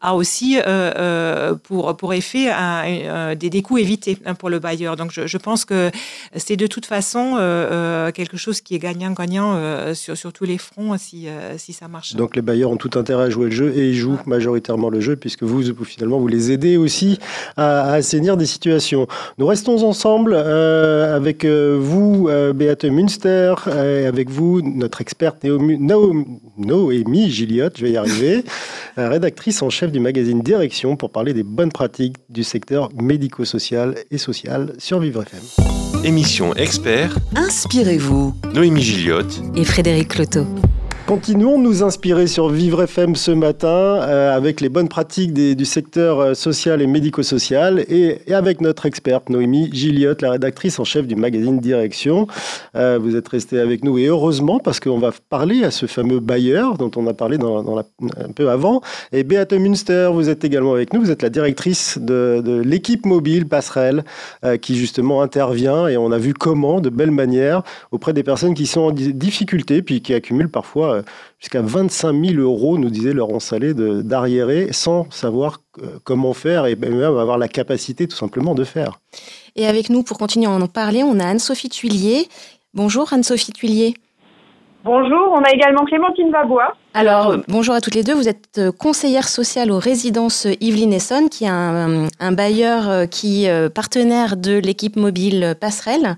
a aussi euh, euh, pour, pour effet un, des, des coûts évités hein, pour le bailleur. Donc je, je pense que c'est de toute façon euh, quelque chose qui est gagnant-gagnant sur, sur tous les fronts si, si ça marche. Donc les bailleurs ont tout intérêt à jouer le jeu et ils jouent majoritairement le jeu puisque vous, finalement, vous les aidez aussi à, à assainir des situations. Nous restons ensemble avec vous, Béate Münster, et avec vous, notre experte Noémie, Noémie Gilliot, je vais y arriver, rédactrice en chef du magazine Direction pour parler des bonnes pratiques du secteur médico-social et social sur Vivre FM. Émission expert. Inspirez-vous. Noémie Gilliotte et Frédéric Cloteau. Continuons de nous inspirer sur Vivre FM ce matin euh, avec les bonnes pratiques du secteur euh, social et médico-social et, avec notre experte Noémie Gilliotte, la rédactrice en chef du magazine Direction. Euh, vous êtes resté avec nous et heureusement parce qu'on va parler à ce fameux bailleur dont on a parlé un peu avant. Et Beate Münster, vous êtes également avec nous. Vous êtes la directrice de, l'équipe mobile Passerelle qui justement intervient et on a vu comment, de belle manière, auprès des personnes qui sont en difficulté puis qui accumulent parfois jusqu'à 25 000 euros, nous disait Laurent Salé, d'arriérés, sans savoir euh, comment faire et même avoir la capacité tout simplement de faire. Et avec nous, pour continuer à en parler, on a Anne-Sophie Tuillier. Bonjour Anne-Sophie Tuillier. Bonjour, on a également Clémentine Babois. Alors, bonjour à toutes les deux. Vous êtes euh, conseillère sociale aux résidences Yveline Essonne, qui est un, un bailleur euh, qui est partenaire de l'équipe mobile Passerelle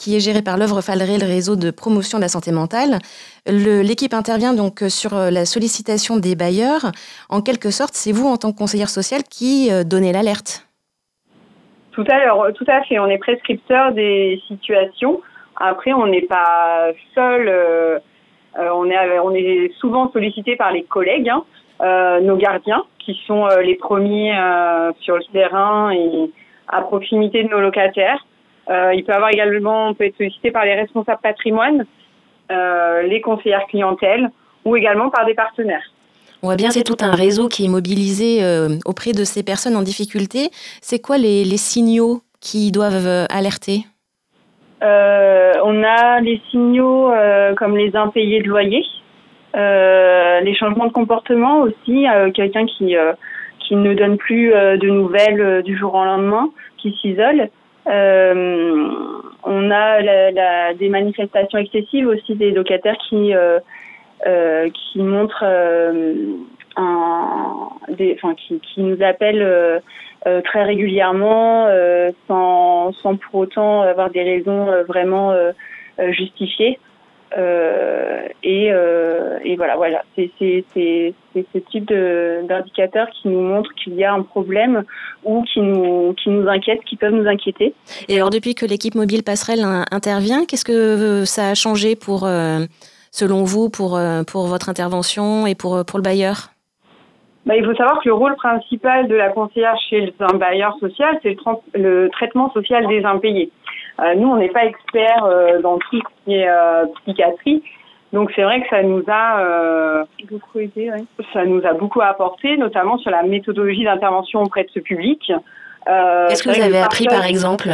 qui est géré par l'œuvre Fallery, le réseau de promotion de la santé mentale. L'équipe intervient donc sur euh, la sollicitation des bailleurs. En quelque sorte, c'est vous, en tant que conseillère sociale, qui euh, donnez l'alerte. Tout à l'heure, tout à fait. On est prescripteur des situations. Après, on n'est pas seul. Euh, on, est, souvent sollicité par les collègues, hein, euh, nos gardiens, qui sont euh, les premiers euh, sur le terrain et à proximité de nos locataires. Euh, il peut avoir également, on peut être sollicité par les responsables patrimoine, euh, les conseillères clientèle ou également par des partenaires. On voit bien c'est tout un réseau qui est mobilisé euh, auprès de ces personnes en difficulté. C'est quoi les, les, signaux qui doivent alerter? Euh, On a les signaux euh, comme les impayés de loyer, les changements de comportement aussi, quelqu'un qui, qui ne donne plus de nouvelles du jour au lendemain, qui s'isole. Euh, on a la, la, des manifestations excessives aussi des locataires qui euh, euh, qui montrent un, des, enfin, qui, qui nous appellent très régulièrement sans, sans pour autant avoir des raisons vraiment justifiées. Euh, et, euh, et, voilà, voilà, c'est ce type d'indicateurs qui nous montre qu'il y a un problème ou qui nous, qui nous inquiète, qui peuvent nous inquiéter. Et alors, depuis que l'équipe mobile passerelle intervient, qu'est-ce que ça a changé pour, euh, selon vous, pour, pour votre intervention et pour, pour le bailleur? Bah, il faut savoir que le rôle principal de la conseillère chez un bailleur social, c'est le, le, traitement social des impayés. Euh, nous, on n'est pas experts euh, dans tout ce qui est euh, psychiatrie. Donc c'est vrai que ça nous a beaucoup aidé, ça nous a beaucoup apporté, notamment sur la méthodologie d'intervention auprès de ce public. Qu'est-ce que vous avez appris par exemple?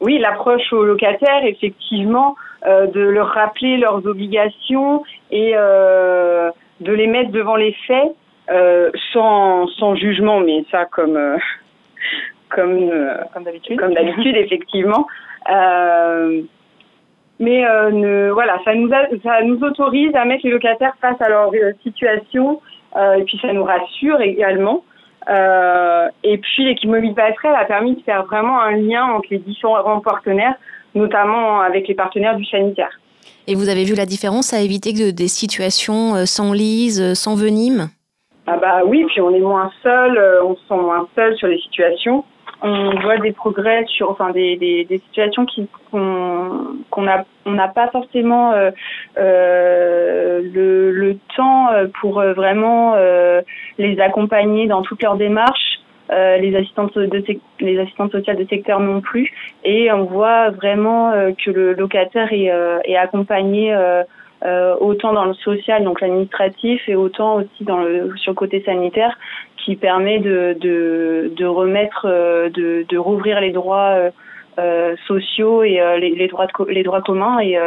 Oui, l'approche aux locataires, effectivement, de leur rappeler leurs obligations et de les mettre devant les faits sans, sans jugement, mais ça comme comme comme d'habitude, comme d'habitude effectivement. Euh, mais euh, ne, voilà, ça nous, ça nous autorise à mettre les locataires face à leur euh, situation et puis ça nous rassure également. et puis l'équipe mobile passerelle a permis de faire vraiment un lien entre les différents partenaires, notamment avec les partenaires du sanitaire. Et vous avez vu la différence à éviter que des situations s'enlisent, s'enveniment Ah bah oui, puis on est moins seul, on se sent moins seul sur les situations on voit des progrès sur, enfin des, des, des situations qui qu'on a on n'a pas forcément euh, euh, le, le, temps pour vraiment euh, les accompagner dans toutes leurs démarches. Euh, les assistantes de les assistantes sociales de secteur non plus et on voit vraiment euh, que le locataire est, est accompagné autant dans le social donc l'administratif et autant aussi dans le sur le côté sanitaire qui permet de, de, de remettre, euh, de, de rouvrir les droits euh, euh sociaux et euh, les, les, droits les droits communs et,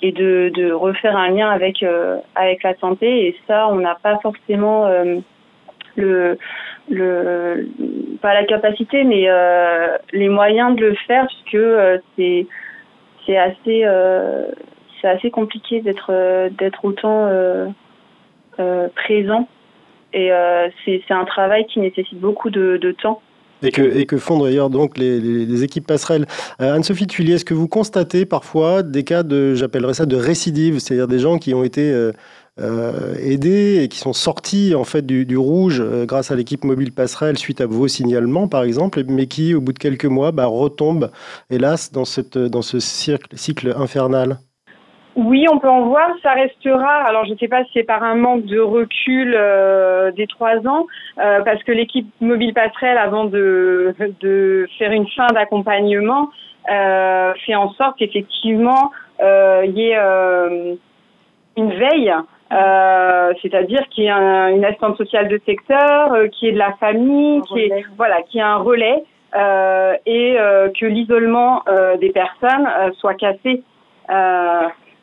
et de, de refaire un lien avec avec la santé. Et ça on n'a pas forcément le le pas la capacité mais les moyens de le faire puisque c'est c'est assez c'est assez compliqué d'être d'être autant présent et euh, c'est un travail qui nécessite beaucoup de, temps. Et que, font d'ailleurs donc les, équipes passerelles. Euh, Anne-Sophie Tuillier, est-ce que vous constatez parfois des cas de, j'appellerais ça de récidive, c'est-à-dire des gens qui ont été euh, aidés et qui sont sortis en fait du, rouge grâce à l'équipe mobile passerelle suite à vos signalements par exemple, mais qui au bout de quelques mois bah, retombent hélas dans ce cycle infernal? Oui, on peut en voir. Ça restera. Alors, je ne sais pas si c'est par un manque de recul euh, des trois ans, euh, parce que l'équipe mobile passerelle, avant de, de faire une fin d'accompagnement, euh, fait en sorte qu'effectivement il y ait une veille. c'est-à-dire qu'il y ait une assistante sociale de secteur, qui est de la famille, qui est voilà, qui a un relais et que l'isolement des personnes soit cassé.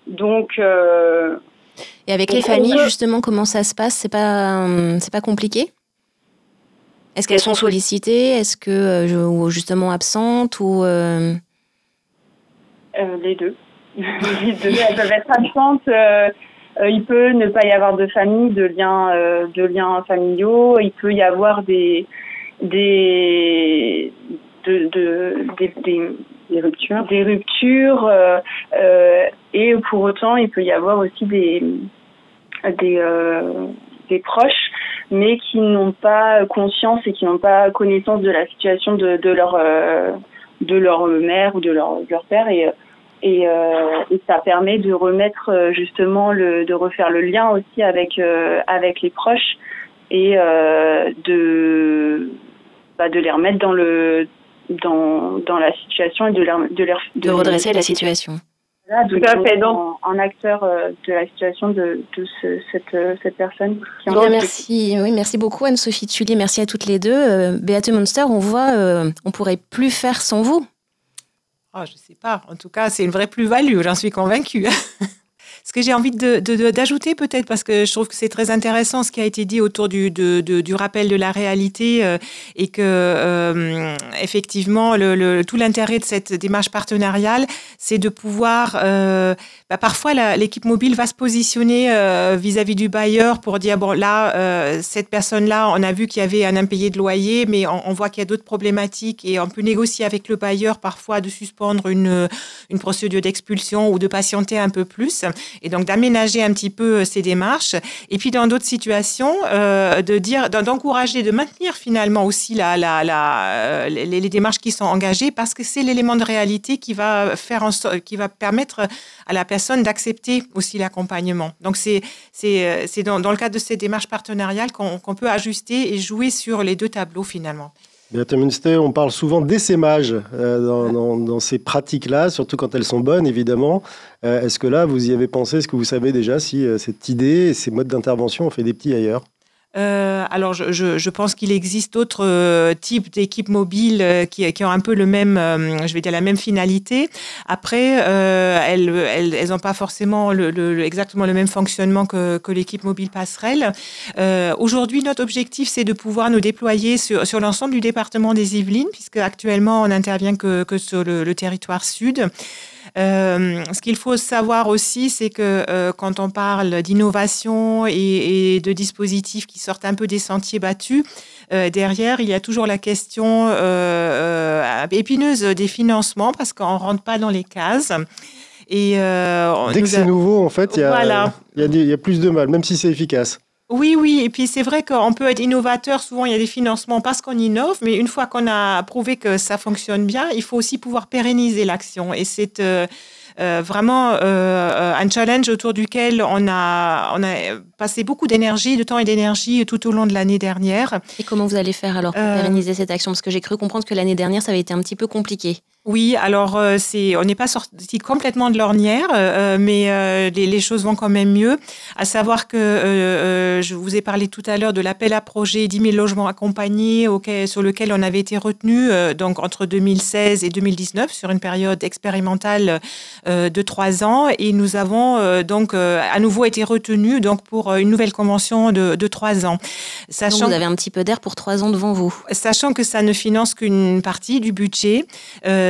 Donc. Euh, et avec les familles, justement, comment ça se passe? C'est pas, euh, c'est pas compliqué? Est-ce qu'elles sont sollicitées? Est-ce que euh, justement absentes? Ou Les deux. les deux. Elles peuvent être absentes. il peut ne pas y avoir de famille, de liens, de liens familiaux. Il peut y avoir des des de, des, des ruptures, des ruptures euh, euh, et pour autant il peut y avoir aussi des des, euh, des proches mais qui n'ont pas conscience et qui n'ont pas connaissance de la situation de, leur de leur mère ou de leur, père. Et et, ça permet de remettre justement le de refaire le lien aussi avec avec les proches et de bah, de les remettre dans le dans, dans la situation et de leur de, leur, de, redresser la situation. Voilà, tout à fait, donc en acteur euh, de la situation de, de ce, cette, euh, cette personne. Qui bon, merci, oui, merci beaucoup Anne-Sophie Tullier, merci à toutes les deux. Euh, Beate Monster, on voit, euh, on pourrait plus faire sans vous. Oh, je sais pas. En tout cas, c'est une vraie plus-value, j'en suis convaincue. Ce que j'ai envie d'ajouter peut-être, parce que je trouve que c'est très intéressant ce qui a été dit autour du, du rappel de la réalité euh, et que euh, effectivement tout l'intérêt de cette démarche partenariale, c'est de pouvoir, euh, bah, parfois l'équipe mobile va se positionner vis-à-vis du bailleur pour dire, bon là, cette personne-là, on a vu qu'il y avait un impayé de loyer, mais on, on voit qu'il y a d'autres problématiques et on peut négocier avec le bailleur parfois de suspendre une, une procédure d'expulsion ou de patienter un peu plus et donc d'aménager un petit peu ces démarches. Et puis dans d'autres situations, euh, de dire, d'encourager, de maintenir finalement aussi euh, les, démarches qui sont engagées parce que c'est l'élément de réalité qui va faire en qui va permettre à la personne d'accepter aussi l'accompagnement. Donc c'est dans, dans, le cadre de ces démarches partenariales qu'on peut ajuster et jouer sur les deux tableaux finalement. Beate Munster, on parle souvent d'essaimage euh, dans, dans, ces pratiques-là, surtout quand elles sont bonnes, évidemment. Euh, est-ce que là, vous y avez pensé? Est-ce que vous savez déjà si euh, cette idée et ces modes d'intervention ont fait des petits ailleurs? Euh, alors, je, pense qu'il existe d'autres euh, types d'équipes mobiles euh, qui, ont un peu le même, je vais dire la même finalité. Après, elles, elles, elles n'ont pas forcément exactement le même fonctionnement que, l'équipe mobile passerelle. Aujourd'hui, notre objectif, c'est de pouvoir nous déployer sur, l'ensemble du département des Yvelines, puisque actuellement, on n'intervient que, sur le territoire sud. Euh, ce qu'il faut savoir aussi, c'est que euh, quand on parle d'innovation et, de dispositifs qui sortent un peu des sentiers battus, euh, derrière, il y a toujours la question épineuse des financements parce qu'on ne rentre pas dans les cases. Et, Dès que c'est nouveau, en fait, il y, y a plus de mal, même si c'est efficace. Oui, oui, et puis c'est vrai qu'on peut être innovateur, souvent il y a des financements parce qu'on innove, mais une fois qu'on a prouvé que ça fonctionne bien, il faut aussi pouvoir pérenniser l'action. Et c'est euh, euh, vraiment euh, un challenge autour duquel on a, on a passé beaucoup d'énergie, de temps et d'énergie tout au long de l'année dernière. Et comment vous allez faire alors pour pérenniser cette action? Parce que j'ai cru comprendre que l'année dernière, ça avait été un petit peu compliqué. Oui, alors euh, c'est, on n'est pas sorti complètement de l'ornière, euh, mais euh, les, choses vont quand même mieux. À savoir que je vous ai parlé tout à l'heure de l'appel à projet 10 000 logements accompagnés auquel, sur lequel on avait été retenu donc entre 2016 et 2019 sur une période expérimentale de trois ans, et nous avons donc à nouveau été retenus donc pour une nouvelle convention de, trois ans. Sachant donc vous avez un petit peu d'air pour trois ans devant vous. Sachant que ça ne finance qu'une partie du budget.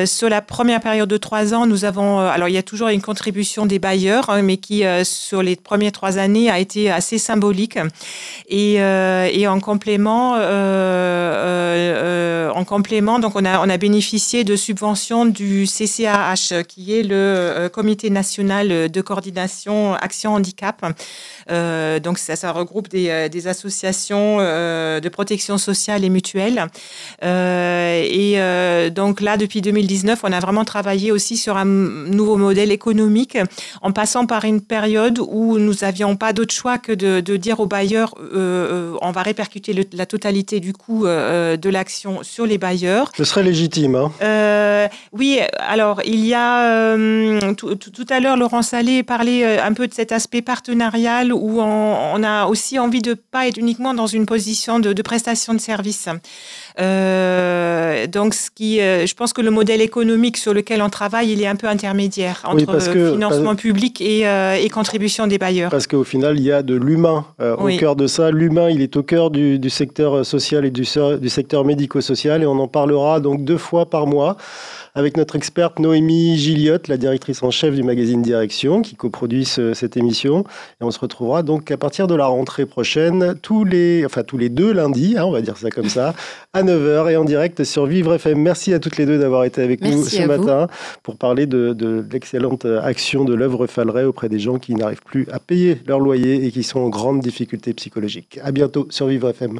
Euh, sur la première période de trois ans, nous avons, euh, alors il y a toujours une contribution des bailleurs, hein, mais qui euh, sur les premières trois années a été assez symbolique. Et, et en complément, en complément, donc on a on a bénéficié de subventions du CCAH, qui est le Comité national de coordination action handicap. donc ça, regroupe des, des associations de protection sociale et mutuelle. et donc là, depuis 2010 on a vraiment travaillé aussi sur un nouveau modèle économique en passant par une période où nous n'avions pas d'autre choix que de, dire aux bailleurs euh, euh, on va répercuter la totalité du coût euh, de l'action sur les bailleurs. Ce serait légitime. Hein oui, alors il y a tout, à l'heure Laurent Salé parlait un peu de cet aspect partenarial où on, a aussi envie de pas être uniquement dans une position de, de prestation de service. Donc ce qui, je pense que le modèle économique sur lequel on travaille, il est un peu intermédiaire entre financement public euh, et, contribution des bailleurs. Parce qu'au final, il y a de l'humain euh, au cœur de ça. L'humain, il est au cœur du, secteur social et du, du secteur médico-social et on en parlera donc deux fois par mois avec notre experte Noémie Gilliotte, la directrice en chef du magazine Direction, qui coproduit cette émission. Et on se retrouvera donc à partir de la rentrée prochaine, tous les, enfin, tous les deux lundis, hein, on va dire ça comme ça, à 9h et en direct sur Vivre FM. Merci à toutes les deux d'avoir été avec nous ce matin pour parler de, de l'excellente action de l'œuvre Falleret auprès des gens qui n'arrivent plus à payer leur loyer et qui sont en grande difficulté psychologique. À bientôt sur Vivre FM.